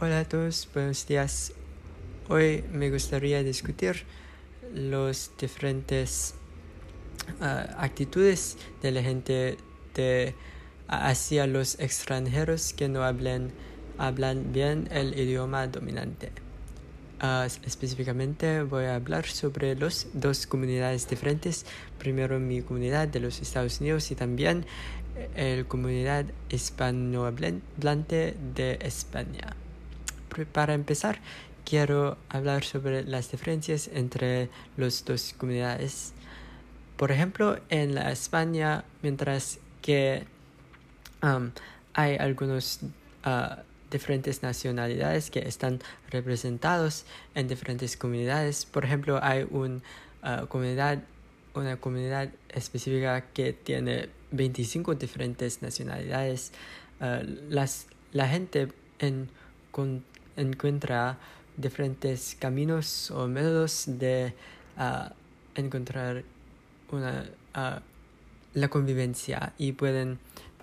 Hola a todos, buenos días. Hoy me gustaría discutir los diferentes uh, actitudes de la gente hacia los extranjeros que no hablan, hablan bien el idioma dominante. Uh, específicamente voy a hablar sobre las dos comunidades diferentes. Primero mi comunidad de los Estados Unidos y también la comunidad hispanohablante de España. Para empezar, quiero hablar sobre las diferencias entre las dos comunidades. Por ejemplo, en España, mientras que hay algunos uh, diferentes nacionalidades que están representados en diferentes comunidades. Por ejemplo, hay un, uh, comunidad, una comunidad específica que tiene 25 diferentes nacionalidades. Uh, las, la gente en, con, encuentra diferentes caminos o métodos de uh, encontrar una, uh, la convivencia y pueden,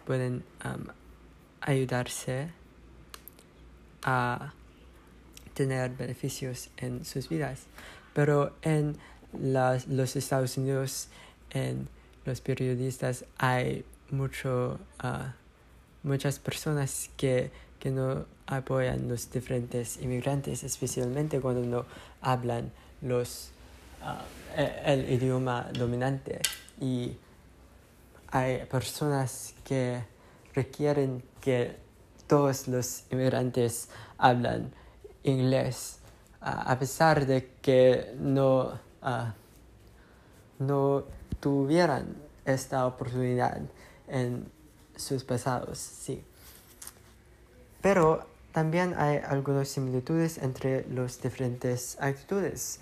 pueden ayudarse a tener beneficios en sus vidas. Pero en las, los Estados Unidos, en los periodistas, hay mucho, uh, muchas personas que, que no apoyan los diferentes inmigrantes, especialmente cuando no hablan los, e, el idioma dominante. Y hay personas que requieren que todos los inmigrantes hablan inglés, a pesar de que no, no tuvieran esta oportunidad en sus pasados, sí. Pero también hay algunas similitudes entre las diferentes actitudes.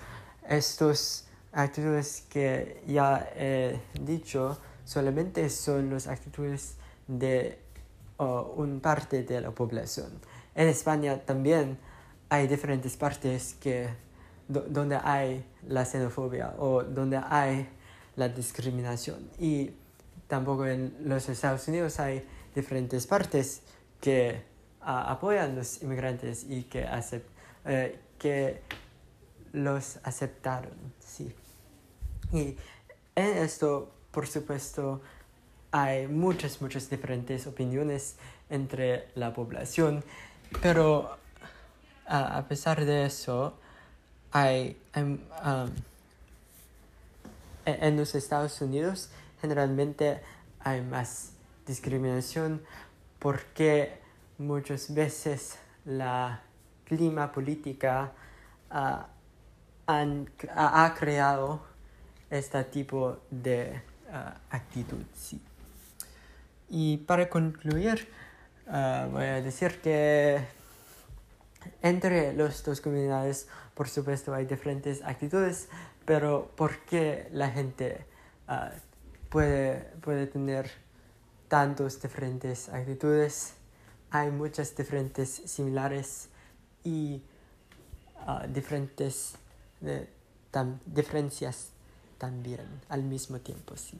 Estas actitudes que ya he dicho solamente son las actitudes de una parte de la población. En España también hay diferentes partes que, donde hay la xenofobia o donde hay la discriminación. Y tampoco en los Estados Unidos hay diferentes partes que apoyan a los inmigrantes y que, eh, que los aceptaron. Sí. Y en esto, por supuesto, hay muchas, muchas diferentes opiniones entre la población, pero a pesar de eso, um, en los Estados Unidos generalmente hay más discriminación porque muchas veces la clima política ah, ha creado este tipo de ah, actitud. Y para concluir, ah, voy a decir que entre las dos comunidades, por supuesto, hay diferentes actitudes, pero ¿por qué la gente puede, puede tener tantas diferentes actitudes? Hay muchas diferentes similares y uh, diferentes eh, diferencias también al mismo tiempo, sí.